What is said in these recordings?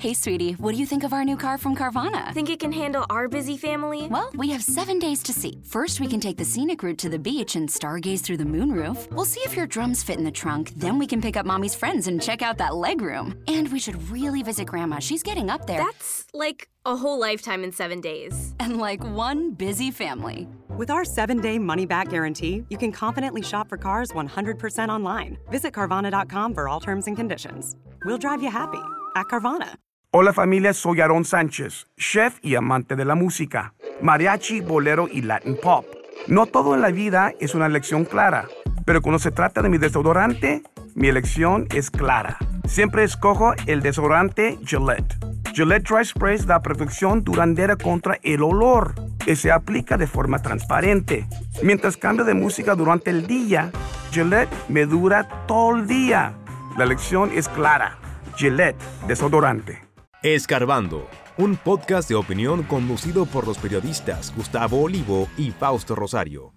Hey, sweetie, what do you think of our new car from Carvana? Think it can handle our busy family? Well, we have seven days to see. First, we can take the scenic route to the beach and stargaze through the moonroof. We'll see if your drums fit in the trunk. Then we can pick up mommy's friends and check out that legroom. And we should really visit grandma. She's getting up there. That's like a whole lifetime in seven days. And like one busy family. With our seven day money back guarantee, you can confidently shop for cars 100% online. Visit Carvana.com for all terms and conditions. We'll drive you happy at Carvana. Hola familia, soy Aaron Sánchez, chef y amante de la música, mariachi, bolero y Latin pop. No todo en la vida es una elección clara, pero cuando se trata de mi desodorante, mi elección es clara. Siempre escojo el desodorante Gillette. Gillette Dry Spray da protección duradera contra el olor que se aplica de forma transparente. Mientras cambio de música durante el día, Gillette me dura todo el día. La elección es clara. Gillette Desodorante. Escarbando, un podcast de opinión conducido por los periodistas Gustavo Olivo y Fausto Rosario.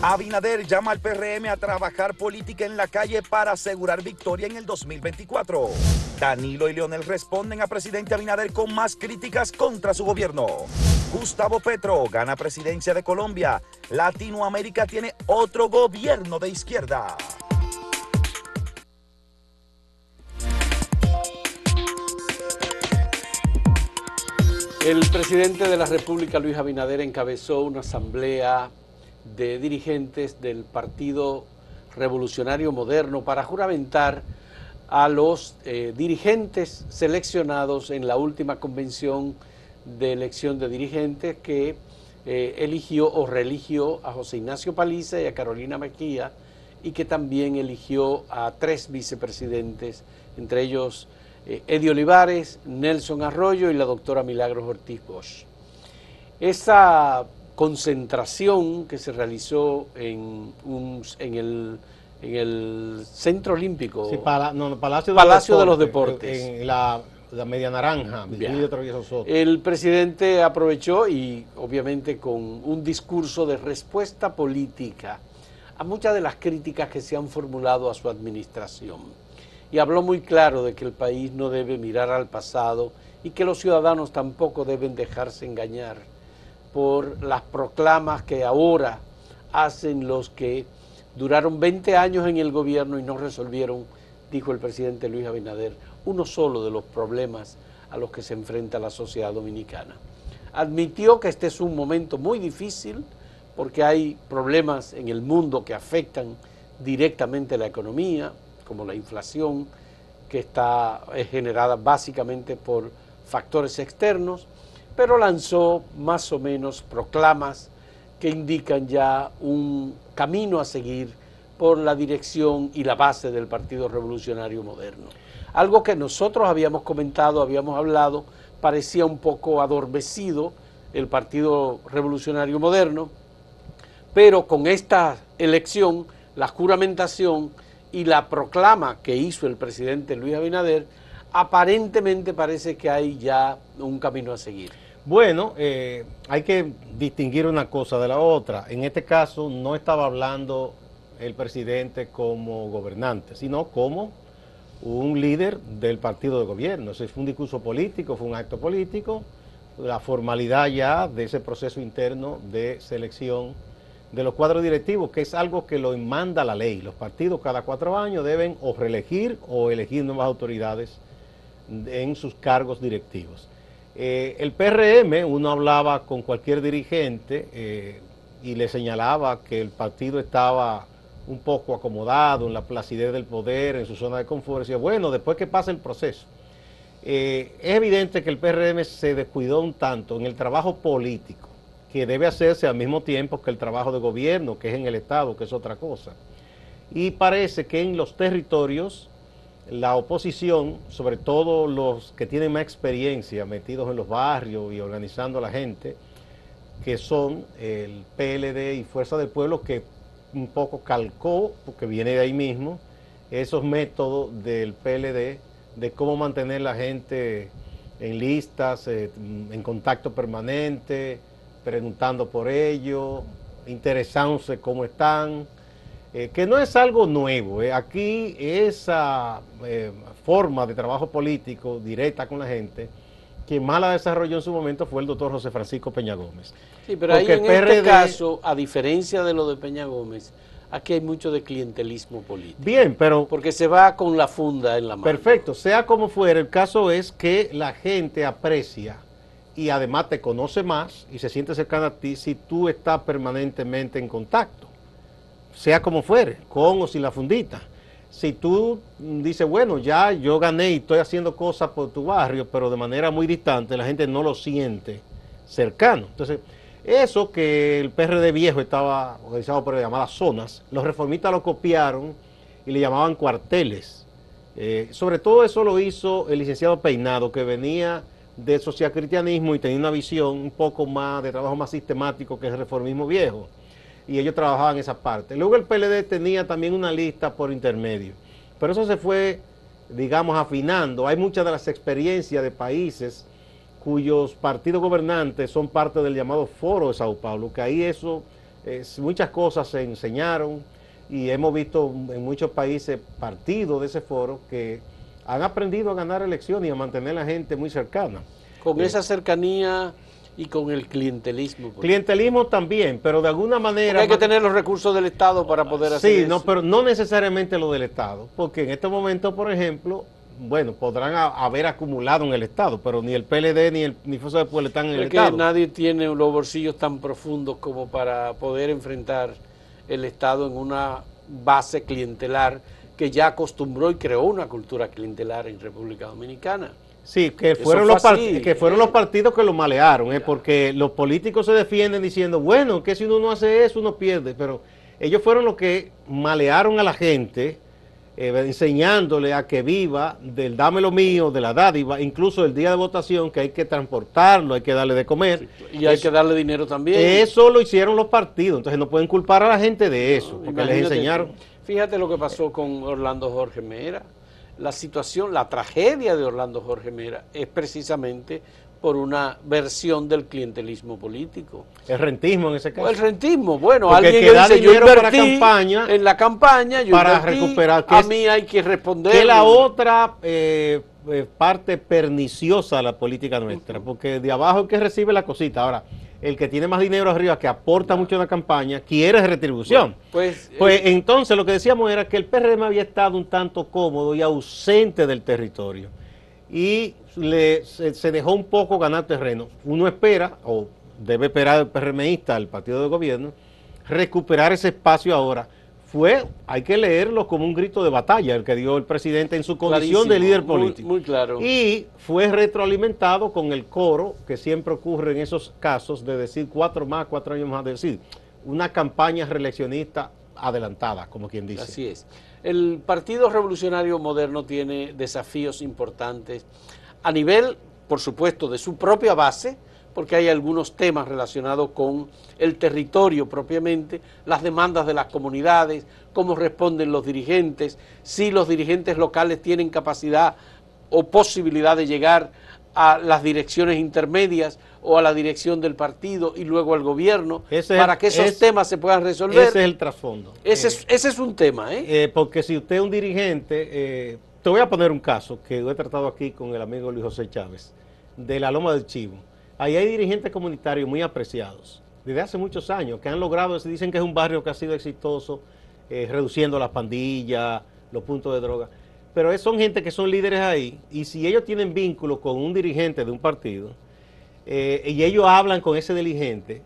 Abinader llama al PRM a trabajar política en la calle para asegurar victoria en el 2024. Danilo y Leonel responden a presidente Abinader con más críticas contra su gobierno. Gustavo Petro gana presidencia de Colombia. Latinoamérica tiene otro gobierno de izquierda. El presidente de la República, Luis Abinader, encabezó una asamblea de dirigentes del Partido Revolucionario Moderno para juramentar a los eh, dirigentes seleccionados en la última convención de elección de dirigentes que eh, eligió o reeligió a José Ignacio Paliza y a Carolina Mejía y que también eligió a tres vicepresidentes, entre ellos eh, Eddie Olivares, Nelson Arroyo y la doctora Milagros Ortiz Bosch. Esa concentración que se realizó en, un, en, el, en el Centro Olímpico. Sí, para, no, Palacio, de, Palacio los de los Deportes. En la, la Media Naranja, Soto. El presidente aprovechó y obviamente con un discurso de respuesta política a muchas de las críticas que se han formulado a su administración. Y habló muy claro de que el país no debe mirar al pasado y que los ciudadanos tampoco deben dejarse engañar por las proclamas que ahora hacen los que duraron 20 años en el gobierno y no resolvieron, dijo el presidente Luis Abinader, uno solo de los problemas a los que se enfrenta la sociedad dominicana. Admitió que este es un momento muy difícil porque hay problemas en el mundo que afectan directamente la economía, como la inflación, que está generada básicamente por factores externos, pero lanzó más o menos proclamas que indican ya un camino a seguir por la dirección y la base del Partido Revolucionario Moderno. Algo que nosotros habíamos comentado, habíamos hablado, parecía un poco adormecido el Partido Revolucionario Moderno, pero con esta elección, la juramentación y la proclama que hizo el presidente Luis Abinader, aparentemente parece que hay ya un camino a seguir. Bueno, eh, hay que distinguir una cosa de la otra. En este caso no estaba hablando el presidente como gobernante, sino como un líder del partido de gobierno. Ese fue un discurso político, fue un acto político, la formalidad ya de ese proceso interno de selección de los cuadros directivos, que es algo que lo manda la ley. Los partidos cada cuatro años deben o reelegir o elegir nuevas autoridades en sus cargos directivos. Eh, el PRM, uno hablaba con cualquier dirigente eh, y le señalaba que el partido estaba un poco acomodado en la placidez del poder, en su zona de confort. Decía, bueno, después que pase el proceso. Eh, es evidente que el PRM se descuidó un tanto en el trabajo político, que debe hacerse al mismo tiempo que el trabajo de gobierno, que es en el Estado, que es otra cosa. Y parece que en los territorios la oposición, sobre todo los que tienen más experiencia metidos en los barrios y organizando a la gente, que son el PLD y Fuerza del Pueblo, que un poco calcó, porque viene de ahí mismo, esos métodos del PLD de cómo mantener la gente en listas, eh, en contacto permanente, preguntando por ellos, interesándose cómo están, eh, que no es algo nuevo. eh. Aquí esa eh, forma de trabajo político directa con la gente, quien más la desarrolló en su momento fue el doctor José Francisco Peña Gómez. Sí, pero ahí en PRD este caso, a diferencia de lo de Peña Gómez, aquí hay mucho de clientelismo político. Bien, pero Porque se va con la funda en la mano. Perfecto, sea como fuera, el caso es que la gente aprecia y además te conoce más y se siente cercana a ti si tú estás permanentemente en contacto, sea como fuere, con o sin la fundita. Si tú dices, bueno, ya yo gané y estoy haciendo cosas por tu barrio, pero de manera muy distante, la gente no lo siente cercano. Entonces, eso que el PRD viejo estaba organizado por llamadas zonas, los reformistas lo copiaron y le llamaban cuarteles. Eh, sobre todo eso lo hizo el licenciado Peinado, que venía del socialcristianismo y tenía una visión un poco más de trabajo más sistemático que el reformismo viejo. Y ellos trabajaban esa parte. Luego el PLD tenía también una lista por intermedio. Pero eso se fue, digamos, afinando. Hay muchas de las experiencias de países cuyos partidos gobernantes son parte del llamado Foro de Sao Paulo, que ahí eso, es- muchas cosas se enseñaron y hemos visto en muchos países partidos de ese foro que han aprendido a ganar elecciones y a mantener a la gente muy cercana. Con esa cercanía y con el clientelismo. Clientelismo también, pero de alguna Porque manera... hay que tener los recursos del Estado para poder hacer Sí, eso. no, pero no necesariamente lo del Estado, porque en este momento, por ejemplo, bueno, podrán a- haber acumulado en el Estado, pero ni el PLD ni el ni Fuerza del Pueblo están en el Es que Estado. nadie tiene los bolsillos tan profundos como para poder enfrentar el Estado en una base clientelar que ya acostumbró y creó una cultura clientelar en República Dominicana. Sí, que fueron, fue los, así, que fueron eh. los partidos que lo malearon, eh, porque los políticos se defienden diciendo, bueno, que si uno no hace eso, uno pierde, pero ellos fueron los que malearon a la gente, eh, enseñándole a que viva del dame lo mío, de la dádiva, incluso el día de votación, que hay que transportarlo, hay que darle de comer. Y hay Eso- que darle dinero también. Eso lo hicieron los partidos, entonces no pueden culpar a la gente de eso, porque les enseñaron. Fíjate lo que pasó con Orlando Jorge Mera. La situación, la tragedia de Orlando Jorge Mera es precisamente por una versión del clientelismo político. El rentismo en ese caso. el rentismo, bueno, Porque alguien que dice, yo dinero para invertí campaña, en la campaña, yo para invertí, recuperar, que a es- mí hay que responder. que es la otra eh, eh, parte perniciosa de la política nuestra, porque de abajo el que recibe la cosita. Ahora, el que tiene más dinero arriba, que aporta mucho a la campaña, quiere retribución. Pues, Pues eh, entonces lo que decíamos era que el PRM había estado un tanto cómodo y ausente del territorio. Y le, se, se dejó un poco ganar terreno. Uno espera, o debe esperar el PRMista, el partido de gobierno, recuperar ese espacio ahora. Fue, hay que leerlo como un grito de batalla el que dio el presidente en su condición de líder político. Muy, claro. Y fue retroalimentado con el coro que siempre ocurre en esos casos de decir cuatro más, cuatro años más, de decir una campaña reeleccionista adelantada, como quien dice. Así es. El Partido Revolucionario Moderno tiene desafíos importantes a nivel, por supuesto, de su propia base, porque hay algunos temas relacionados con el territorio propiamente, las demandas de las comunidades, cómo responden los dirigentes, si los dirigentes locales tienen capacidad o posibilidad de llegar a las direcciones intermedias o a la dirección del partido y luego al gobierno Ese es- para que esos es- temas se puedan resolver. Ese es el trasfondo. Ese, Eh, es, ese es un tema, ¿eh? eh, porque si usted es un dirigente, eh, te voy a poner un caso que he tratado aquí con el amigo Luis José Chávez, de la Loma del Chivo. Ahí hay dirigentes comunitarios muy apreciados, desde hace muchos años, que han logrado, se dicen que es un barrio que ha sido exitoso, eh, reduciendo las pandillas, los puntos de droga. Pero son gente que son líderes ahí, y si ellos tienen vínculo con un dirigente de un partido, eh, y ellos hablan con ese dirigente,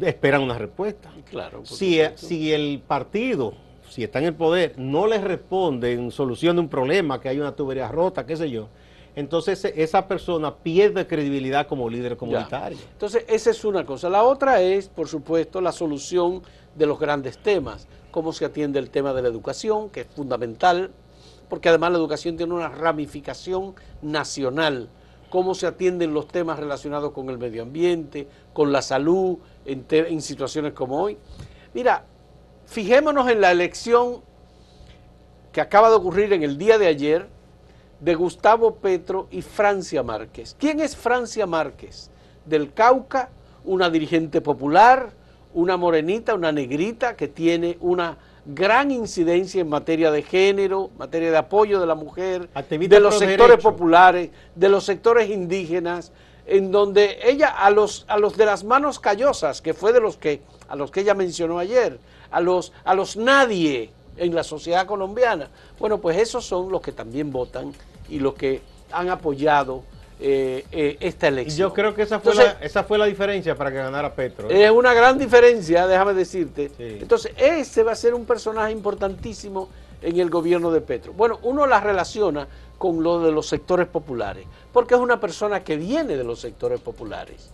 esperan una respuesta. Claro. Si, eh, si el partido, si está en el poder, no les responde en solución de un problema, que hay una tubería rota, qué sé yo, entonces e- esa persona pierde credibilidad como líder Ya. comunitario. Entonces, esa es una cosa. La otra es, por supuesto, la solución de los grandes temas. Cómo se atiende el tema de la educación, que es fundamental, porque además la educación tiene una ramificación nacional. Cómo se atienden los temas relacionados con el medio ambiente, con la salud, en, en situaciones como hoy. Mira, fijémonos en la elección que acaba de ocurrir en el día de ayer de Gustavo Petro y Francia Márquez. ¿Quién es Francia Márquez? Del Cauca, una dirigente popular, una morenita, una negrita que tiene una gran incidencia en materia de género, materia de apoyo de la mujer, Activista de los sectores derecho. populares, de los sectores indígenas, en donde ella a los a los de las manos callosas, que fue de los que a los que ella mencionó ayer, a los a los nadie en la sociedad colombiana. Bueno, pues esos son los que también votan y los que han apoyado eh, eh, esta Y elección. yo creo que esa fue, Entonces, la, esa fue la diferencia para que ganara Petro. ¿eh? es una gran diferencia, déjame decirte. Sí. Entonces, ese va a ser un personaje importantísimo en el gobierno de Petro. Bueno, uno la relaciona con lo de los sectores populares, porque es una persona que viene de los sectores populares.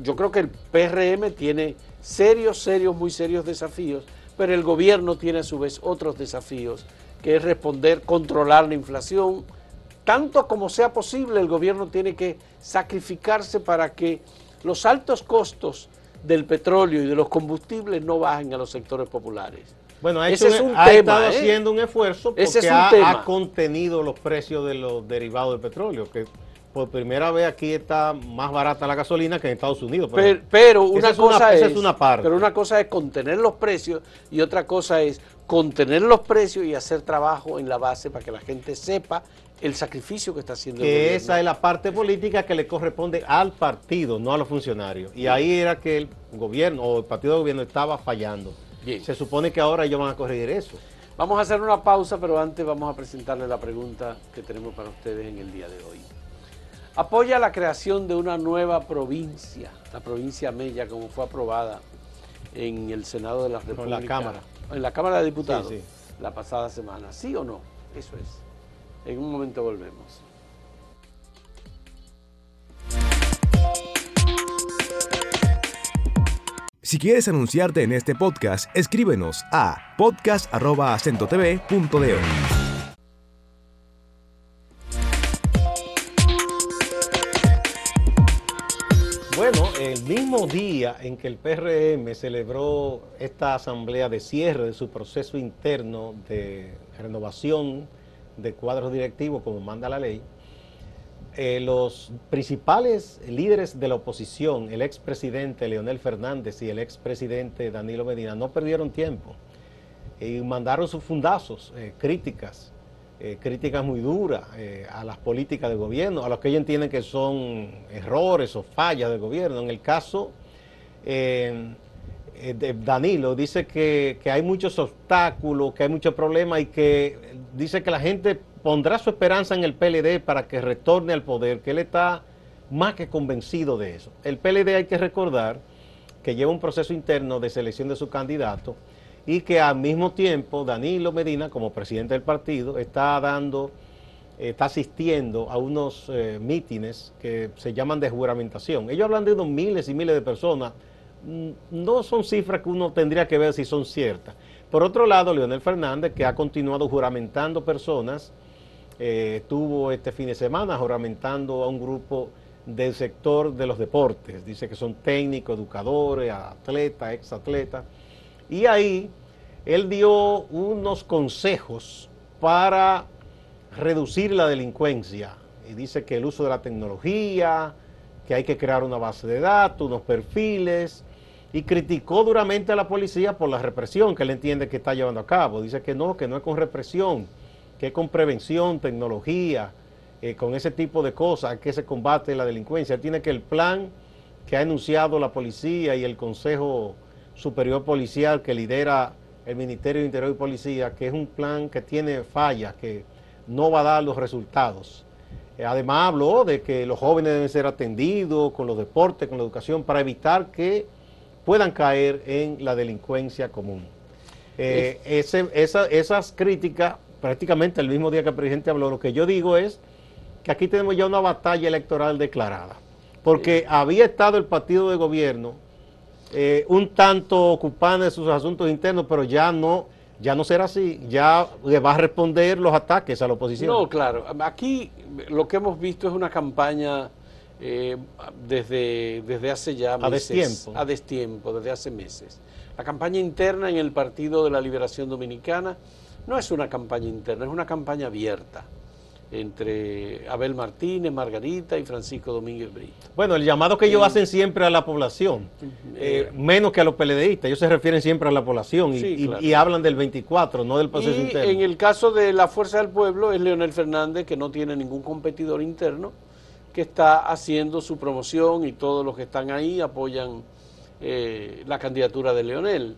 Yo creo que el PRM tiene serios, serios, muy serios desafíos, pero el gobierno tiene a su vez otros desafíos, que es responder, controlar la inflación, tanto como sea posible, el gobierno tiene que sacrificarse para que los altos costos del petróleo y de los combustibles no bajen a los sectores populares. Bueno, ha, Ese hecho es un- un ha tema, estado ¿eh? haciendo un esfuerzo porque Ese es un ha, tema. ha contenido los precios de los derivados del petróleo, que por primera vez aquí está más barata la gasolina que en Estados Unidos. Pero, una es una- cosa esa es, es una parte. pero una cosa es contener los precios y otra cosa es contener los precios y hacer trabajo en la base para que la gente sepa el sacrificio que está haciendo el que gobierno. esa es la parte política que le corresponde al partido, no a los funcionarios. Y ahí era que el gobierno o el partido de gobierno estaba fallando. Bien. Se supone que ahora ellos van a corregir eso. Vamos a hacer una pausa, pero antes vamos a presentarle la pregunta que tenemos para ustedes en el día de hoy. Apoya la creación de una nueva provincia, la provincia Mella, como fue aprobada en el Senado de la República. la Cámara. En la Cámara de Diputados Sí, sí. la pasada semana. ¿Sí o no? Eso es. En un momento volvemos. Si quieres anunciarte en este podcast, escríbenos a podcast.acentotv.de. el mismo día en que el PRM celebró esta asamblea de cierre de su proceso interno de renovación de cuadros directivos, como manda la ley, eh, los principales líderes de la oposición, el expresidente Leonel Fernández y el expresidente Danilo Medina, no perdieron tiempo y mandaron sus fundazos, eh, críticas, eh, críticas muy duras eh, a las políticas del gobierno, a los que ellos entienden que son errores o fallas del gobierno. En el caso eh, de Danilo, dice que, que hay muchos obstáculos, que hay muchos problemas y que dice que la gente pondrá su esperanza en el PLD para que retorne al poder, que él está más que convencido de eso. El PLD hay que recordar que lleva un proceso interno de selección de su candidato y que al mismo tiempo Danilo Medina, como presidente del partido, está dando, está asistiendo a unos eh, mítines que se llaman de juramentación. Ellos hablan de miles y miles de personas. Mm, No son cifras que uno tendría que ver si son ciertas. Por otro lado, Leonel Fernández, que ha continuado juramentando personas, eh, estuvo este fin de semana juramentando a un grupo del sector de los deportes. Dice que son técnicos, educadores, atletas, exatletas. Y ahí él dio unos consejos para reducir la delincuencia. Y dice que el uso de la tecnología, que hay que crear una base de datos, unos perfiles, y criticó duramente a la policía por la represión que él entiende que está llevando a cabo. Dice que no, que no es con represión, que es con prevención, tecnología, eh, con ese tipo de cosas que se combate la delincuencia. Él tiene que el plan que ha anunciado la policía y el Consejo Superior Policial que lidera el Ministerio de Interior y Policía, que es un plan que tiene fallas, que no va a dar los resultados. Eh, Además habló de que los jóvenes deben ser atendidos con los deportes, con la educación, para evitar que puedan caer en la delincuencia común. Eh, ese- esa- esas críticas, prácticamente el mismo día que el presidente habló, lo que yo digo es que aquí tenemos ya una batalla electoral declarada, porque había estado el partido de gobierno eh, un tanto ocupado de sus asuntos internos, pero ya no, ya no será así, ya le va a responder los ataques a la oposición. No, claro. Aquí lo que hemos visto es una campaña eh, desde, desde hace ya A meses. destiempo. A destiempo, desde hace meses. La campaña interna en el Partido de la Liberación Dominicana no es una campaña interna, es una campaña abierta. Entre Abel Martínez, Margarita y Francisco Domínguez Brito. Bueno, el llamado que ellos hacen siempre a la población, eh, menos que a los peledeístas, ellos se refieren siempre a la población y, Sí, y- claro. y hablan del 24, no del proceso Y interno. en el caso de la Fuerza del Pueblo es Leonel Fernández, que no tiene ningún competidor interno, que está haciendo su promoción y todos los que están ahí apoyan eh, la candidatura de Leonel.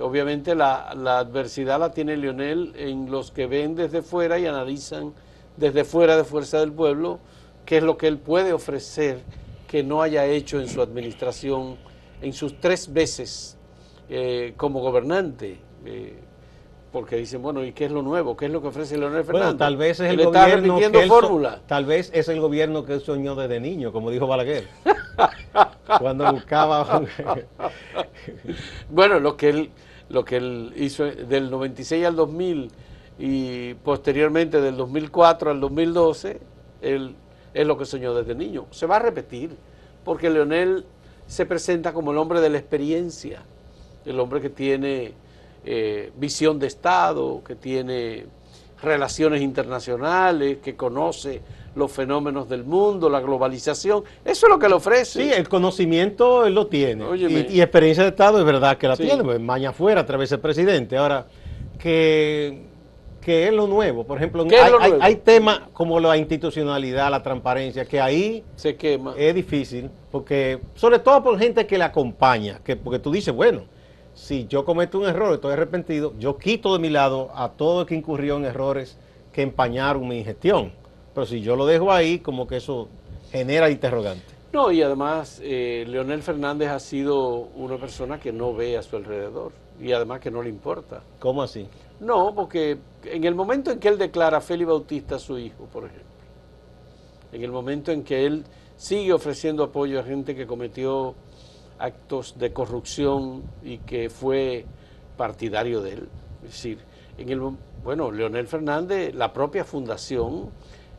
Obviamente la, la adversidad la tiene Leonel en los que ven desde fuera y analizan desde fuera de Fuerza del Pueblo qué es lo que él puede ofrecer que no haya hecho en su administración en sus tres veces eh, como gobernante. eh, porque dicen, bueno, ¿y qué es lo nuevo? ¿Qué es lo que ofrece Leonel Fernández? Bueno, tal vez es el está gobierno repitiendo que él fórmula. tal vez es el gobierno que él soñó desde niño, como dijo Balaguer. Cuando buscaba Bueno, lo que él, lo que él hizo del 96 al 2000 y posteriormente del 2004 al 2012, él es lo que soñó desde niño. Se va a repetir, porque Leonel se presenta como el hombre de la experiencia, el hombre que tiene eh, visión de Estado, que tiene relaciones internacionales, que conoce los fenómenos del mundo, la globalización. Eso es lo que le ofrece. Sí, el conocimiento él lo tiene. Óyeme. Y, y experiencia de Estado es verdad que la Sí. tiene, pues, maña afuera a través del presidente. Ahora, que, que es lo nuevo. Por ejemplo, hay temas como la institucionalidad, la transparencia, que ahí Se quema. es difícil, porque sobre todo por gente que le acompaña, que porque tú dices, bueno, si yo cometo un error, estoy arrepentido, yo quito de mi lado a todo el que incurrió en errores que empañaron mi gestión. Pero si yo lo dejo ahí, como que eso genera interrogante. No, y además eh, Leonel Fernández ha sido una persona que no ve a su alrededor y además que no le importa. ¿Cómo así? No, porque en el momento en que él declara a Félix Bautista su hijo, por ejemplo, en el momento en que él sigue ofreciendo apoyo a gente que cometió actos de corrupción y que fue partidario de él, es decir, en el bueno, Leonel Fernández, la propia fundación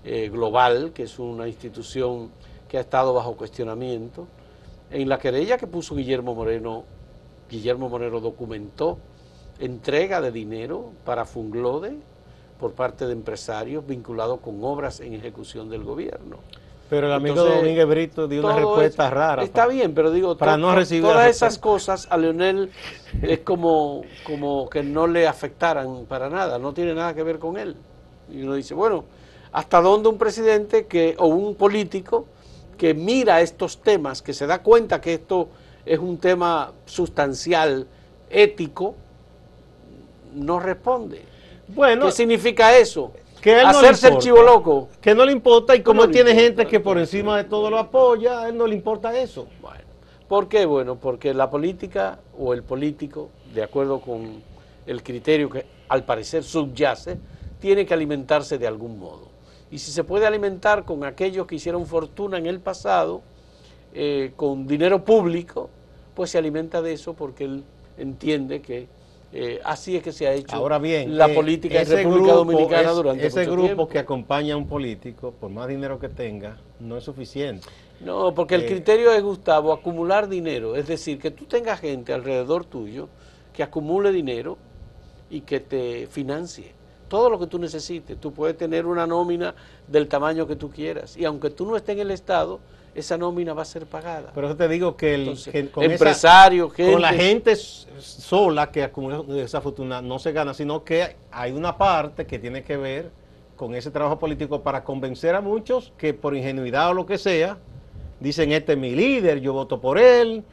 eh, global, que es una institución que ha estado bajo cuestionamiento, en la querella que puso Guillermo Moreno, Guillermo Moreno documentó entrega de dinero para Funglode por parte de empresarios vinculados con obras en ejecución del gobierno. Pero el amigo Entonces, Domínguez Brito dio una respuesta es- rara. Está bien, pero digo, para no recibir todas esas cosas a Leonel es como, como que no le afectaran para nada, no tiene nada que ver con él. Y uno dice, bueno, ¿hasta dónde un presidente que o un político que mira estos temas, que se da cuenta que esto es un tema sustancial, ético, no responde? Bueno, ¿Qué significa eso? que a él no Hacerse el importa. chivo loco. que no le importa y como No él tiene importa, gente que por no. encima de todo lo apoya, a él no le importa eso. Bueno, ¿por qué? Bueno, porque la política o el político, de acuerdo con el criterio que al parecer subyace, tiene que alimentarse de algún modo. Y si se puede alimentar con aquellos que hicieron fortuna en el pasado, eh, con dinero público, pues se alimenta de eso porque él entiende que eh, así es que se ha hecho Ahora bien, la eh, política en República grupo Dominicana es- durante ese mucho grupo tiempo. que acompaña a un político, por más dinero que tenga, no es suficiente. No, porque el Eh, criterio es, Gustavo, acumular dinero. Es decir, que tú tengas gente alrededor tuyo que acumule dinero y que te financie. Todo lo que tú necesites. Tú puedes tener una nómina del tamaño que tú quieras. Y aunque tú no estés en el Estado, esa nómina va a ser pagada. Por eso te digo que, el, Entonces, que con esa- empresarios, gente... con la gente sola que acumula esa fortuna no se gana, sino que hay una parte que tiene que ver con ese trabajo político para convencer a muchos que por ingenuidad o lo que sea, dicen este es mi líder, yo voto por él,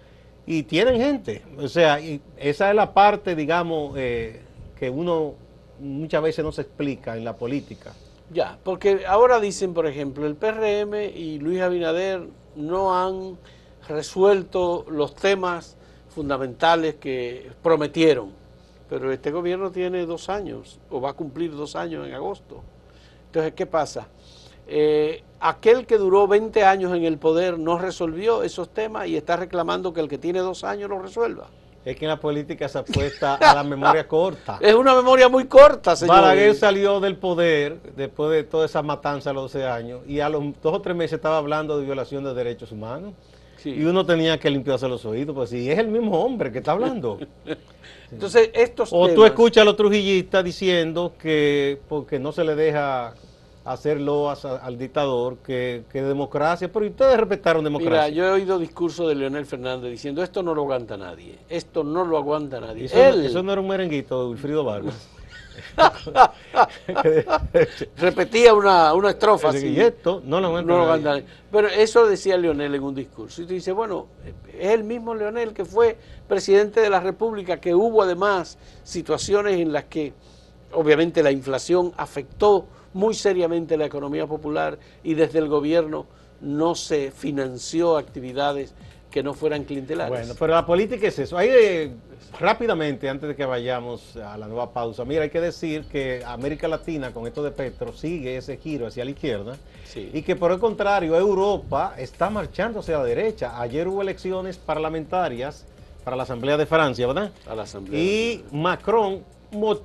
y tienen gente. O sea, y esa es la parte, digamos, eh, que uno muchas veces no se explica en la política. Ya, porque ahora dicen, por ejemplo, el PRM y Luis Abinader no han resuelto los temas fundamentales que prometieron, pero este gobierno tiene dos años, o va a cumplir dos años en agosto. Entonces, ¿qué pasa? Eh, aquel que duró 20 años en el poder no resolvió esos temas y está reclamando que el que tiene dos años lo resuelva. Es que en la política se apuesta a la memoria corta. Es una memoria muy corta, señor. Balaguer salió del poder después de toda esa matanza a los 12 años y a los dos o tres meses estaba hablando de violación de derechos humanos. Sí. Y uno tenía que limpiarse los oídos, pues si es el mismo hombre que está hablando. Entonces, estos o tú escuchas a los trujillistas diciendo que porque no se le deja hacer loas a- al dictador, que, que democracia, pero ustedes respetaron Mira, democracia. yo he oído discursos de Leonel Fernández diciendo esto no lo aguanta nadie, esto no lo aguanta nadie. eso, Él eso no era un merenguito de Wilfrido Vargas. repetía una, una estrofa Así y esto no lo aguanta no lo nadie. aguanta nadie. Pero eso decía Leonel en un discurso. Y tú dices, bueno, es el mismo Leonel que fue presidente de la República, que hubo además situaciones en las que obviamente la inflación afectó muy seriamente la economía popular y desde el gobierno no se financió actividades que no fueran clientelares. Bueno, pero la política es eso. Hay eh, rápidamente, antes de que vayamos a la nueva pausa, mira, hay que decir que América Latina, con esto de Petro, sigue ese giro hacia la izquierda. Sí. Y que por el contrario, Europa está marchando hacia la derecha. Ayer hubo elecciones parlamentarias para la Asamblea de Francia, ¿verdad? a la Asamblea. Y Macron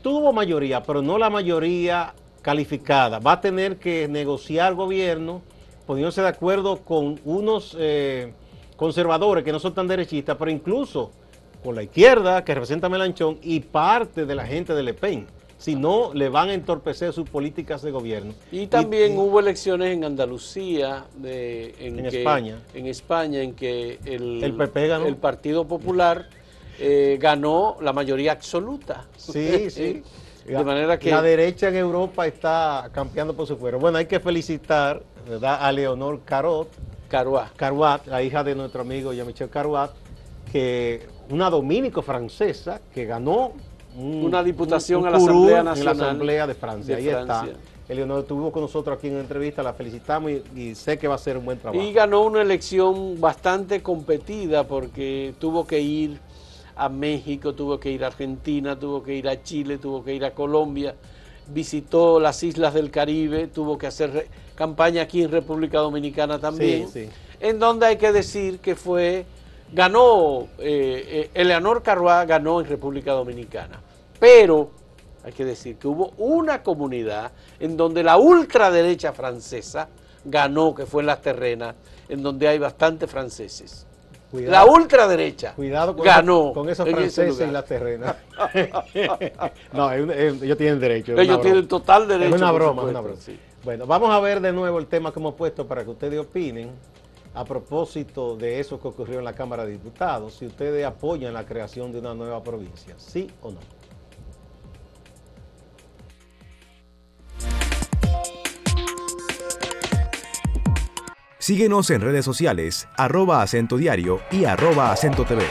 tuvo mayoría, pero no la mayoría calificada. Va a tener que negociar gobierno, poniéndose de acuerdo con unos eh, conservadores que no son tan derechistas, pero incluso con la izquierda que representa a Melanchón y parte de la gente de Le Pen. Si no, le van a entorpecer sus políticas de gobierno. Y también y- hubo elecciones en Andalucía, de- en, En que- España. en España, en que el, El PP ganó. el Partido Popular eh, ganó la mayoría absoluta. Sí, sí. De manera que La derecha en Europa está campeando por su fuera. Bueno, hay que felicitar ¿verdad? a Leonor Carot, Caruá. Caruat, la hija de nuestro amigo Jean-Michel Caruat, que una dominico-francesa que ganó un- Una diputación un- a la Asamblea en la Nacional Asamblea de Francia. de Ahí Francia. está. Eleonor estuvo con nosotros aquí en una entrevista, la felicitamos y, y sé que va a ser un buen trabajo. Y ganó una elección bastante competida porque tuvo que ir a México, tuvo que ir a Argentina, tuvo que ir a Chile, tuvo que ir a Colombia, visitó las islas del Caribe, tuvo que hacer campaña aquí en República Dominicana también, Sí, sí. en donde hay que decir que fue, ganó, eh, eh, Eleanor Carroá ganó en República Dominicana, pero hay que decir que hubo una comunidad en donde la ultraderecha francesa ganó, que fue en las terrenas, en donde hay bastantes franceses. Cuidado. La ultraderecha Cuidado con, ganó esa- con esos franceses y las terrenas. no, ellos tienen derecho. Ellos tienen broma. total derecho, Es una broma, es una supuesto, broma. sí. Bueno, vamos a ver de nuevo el tema que hemos puesto para que ustedes opinen a propósito de eso que ocurrió en la Cámara de Diputados. Si ustedes apoyan la creación de una nueva provincia, ¿sí o no? Síguenos en redes sociales, arroba acento diario y arroba acento TV.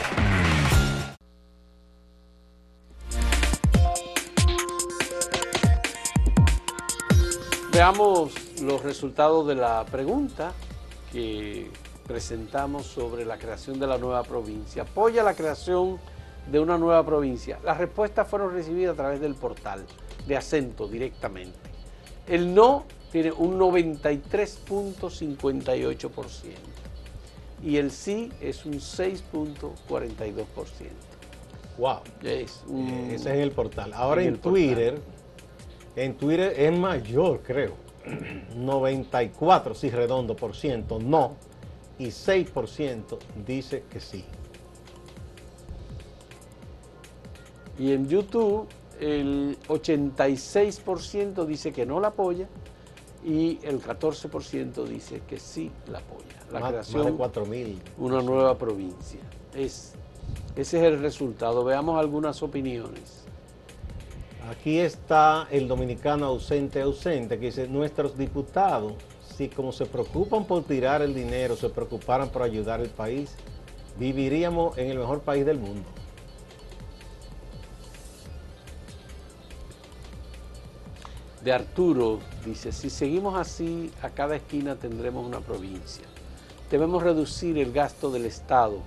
Veamos los resultados de la pregunta que presentamos sobre la creación de la nueva provincia. ¿Apoya la creación de una nueva provincia? Las respuestas fueron recibidas a través del portal de acento directamente. El no tiene un 93.58% y el sí es un 6.42%. Wow. Es un- Ese es el portal. Ahora en en, el portal. Twitter, en Twitter es mayor, creo. 94, sí, redondo por ciento, no. Y 6% dice que sí. Y en YouTube el 86% dice que no la apoya y el 14% dice que sí la apoya. La más, creación más de 4 mil. una nueva provincia. Es, ese es el resultado. Veamos algunas opiniones. Aquí está el dominicano ausente ausente que dice, nuestros diputados, si como se preocupan por tirar el dinero, se preocuparan por ayudar al país, viviríamos en el mejor país del mundo. De Arturo dice, si seguimos así, a cada esquina tendremos una provincia. Debemos reducir el gasto del Estado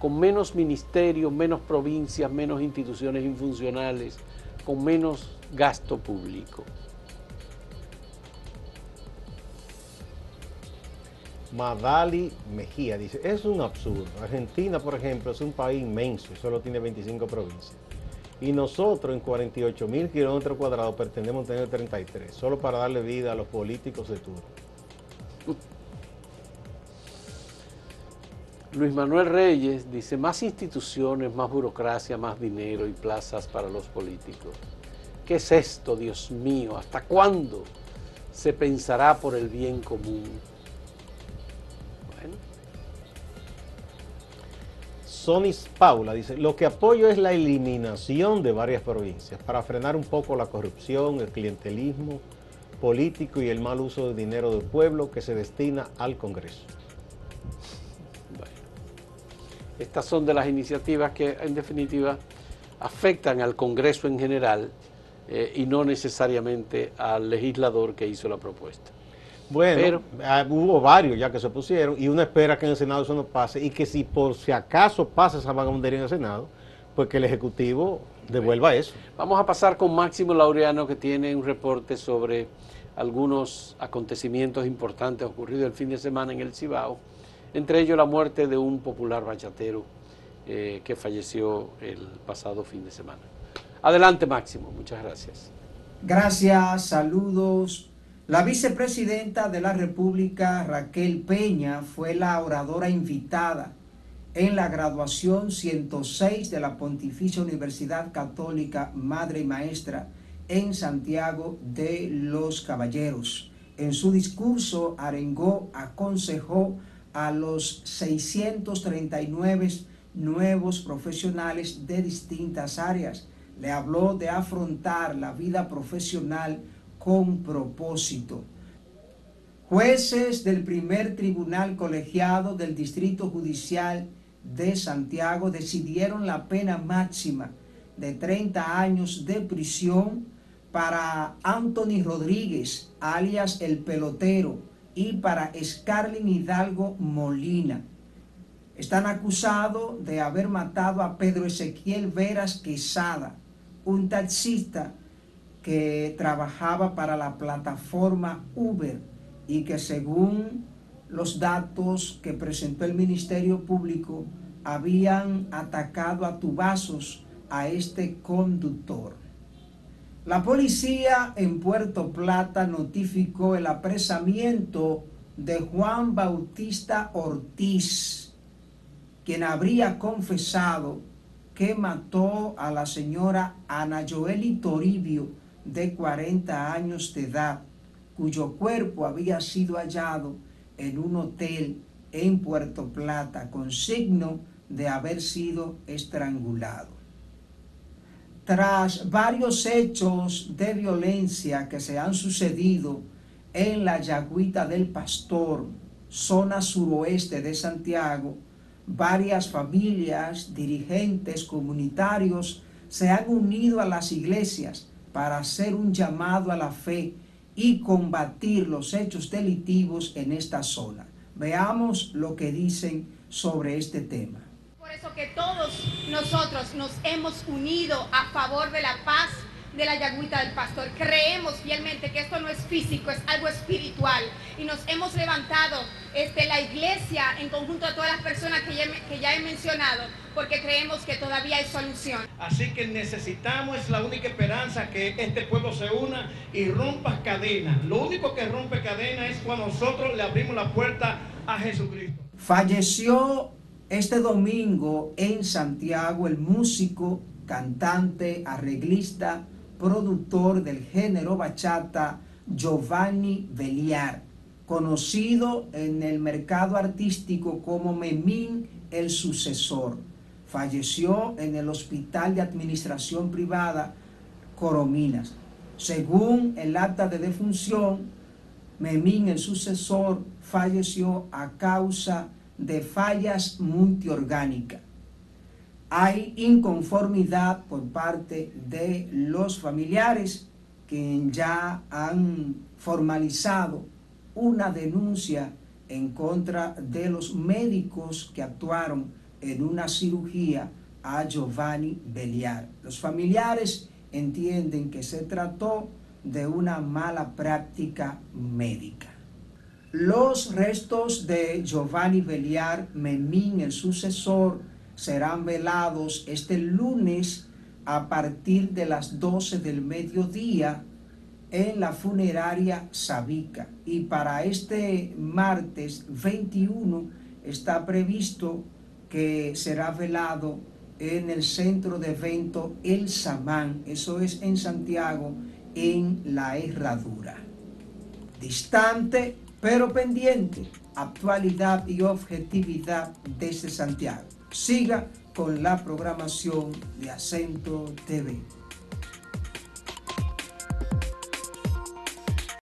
con menos ministerios, menos provincias, menos instituciones infuncionales, con menos gasto público. Madali Mejía dice, es un absurdo. Argentina, por ejemplo, es un país inmenso solo tiene 25 provincias. Y nosotros en 48 mil kilómetros cuadrados pretendemos tener 33, solo para darle vida a los políticos de turno. Luis Manuel Reyes dice, más instituciones, más burocracia, más dinero y plazas para los políticos. ¿Qué es esto, Dios mío? ¿Hasta cuándo? se pensará por el bien común. Sonis Paula dice, lo que apoyo es la eliminación de varias provincias para frenar un poco la corrupción, el clientelismo político y el mal uso de dinero del pueblo que se destina al Congreso. Bueno, estas son de las iniciativas que en definitiva afectan al Congreso en general eh, y no necesariamente al legislador que hizo la propuesta. Bueno, ah, hubo varios ya que se pusieron y uno espera que en el Senado eso no pase y que si por si acaso pasa esa vagabundería en el Senado, pues que el Ejecutivo devuelva eso. Vamos a pasar con Máximo Laureano que tiene un reporte sobre algunos acontecimientos importantes ocurridos el fin de semana en el Cibao, entre ellos la muerte de un popular bachatero eh, que falleció el pasado fin de semana. Adelante Máximo, muchas gracias. Gracias, saludos. La vicepresidenta de la República, Raquel Peña, fue la oradora invitada en la graduación 106 de la Pontificia Universidad Católica Madre y Maestra en Santiago de los Caballeros. En su discurso, arengó, aconsejó a los 639 nuevos profesionales de distintas áreas. Le habló de afrontar la vida profesional con propósito. Jueces del primer tribunal colegiado del Distrito Judicial de Santiago decidieron la pena máxima de 30 años de prisión para Anthony Rodríguez, alias el pelotero, y para Scarlin Hidalgo Molina. Están acusados de haber matado a Pedro Ezequiel Veras Quesada, un taxista que trabajaba para la plataforma Uber y que según los datos que presentó el Ministerio Público habían atacado a tubazos a este conductor. La policía en Puerto Plata notificó el apresamiento de Juan Bautista Ortiz, quien habría confesado que mató a la señora Ana Joeli Toribio de 40 años de edad, cuyo cuerpo había sido hallado en un hotel en Puerto Plata con signo de haber sido estrangulado. Tras varios hechos de violencia que se han sucedido en la Yagüita del Pastor, zona suroeste de Santiago, varias familias, dirigentes comunitarios se han unido a las iglesias para hacer un llamado a la fe y combatir los hechos delictivos en esta zona. Veamos lo que dicen sobre este tema. Por eso que todos nosotros nos hemos unido a favor de la paz de la Yagüita del Pastor. Creemos fielmente que esto no es físico, es algo espiritual. Y nos hemos levantado este, la iglesia en conjunto a todas las personas que ya, que ya he mencionado, porque creemos que todavía hay solución. Así que necesitamos, es la única esperanza, que este pueblo se una y rompa cadenas. Lo único que rompe cadenas es cuando nosotros le abrimos la puerta a Jesucristo. Falleció este domingo en Santiago el músico, cantante, arreglista, productor del género bachata Giovanni Beliar, conocido en el mercado artístico como Memín el sucesor. Falleció en el Hospital de Administración Privada Corominas. Según el acta de defunción, Memín el sucesor falleció a causa de fallas multiorgánicas hay inconformidad por parte de los familiares que ya han formalizado una denuncia en contra de los médicos que actuaron en una cirugía a Giovanni Beliar. Los familiares entienden que se trató de una mala práctica médica. Los restos de Giovanni Beliar, Memín, el sucesor, serán velados este lunes a partir de las 12 del mediodía en la funeraria Sabica. Y para este martes 21 está previsto que será velado en el centro de evento El Samán, eso es en Santiago, en la Herradura. Distante pero pendiente, actualidad y objetividad desde Santiago. Siga con la programación de Acento TV.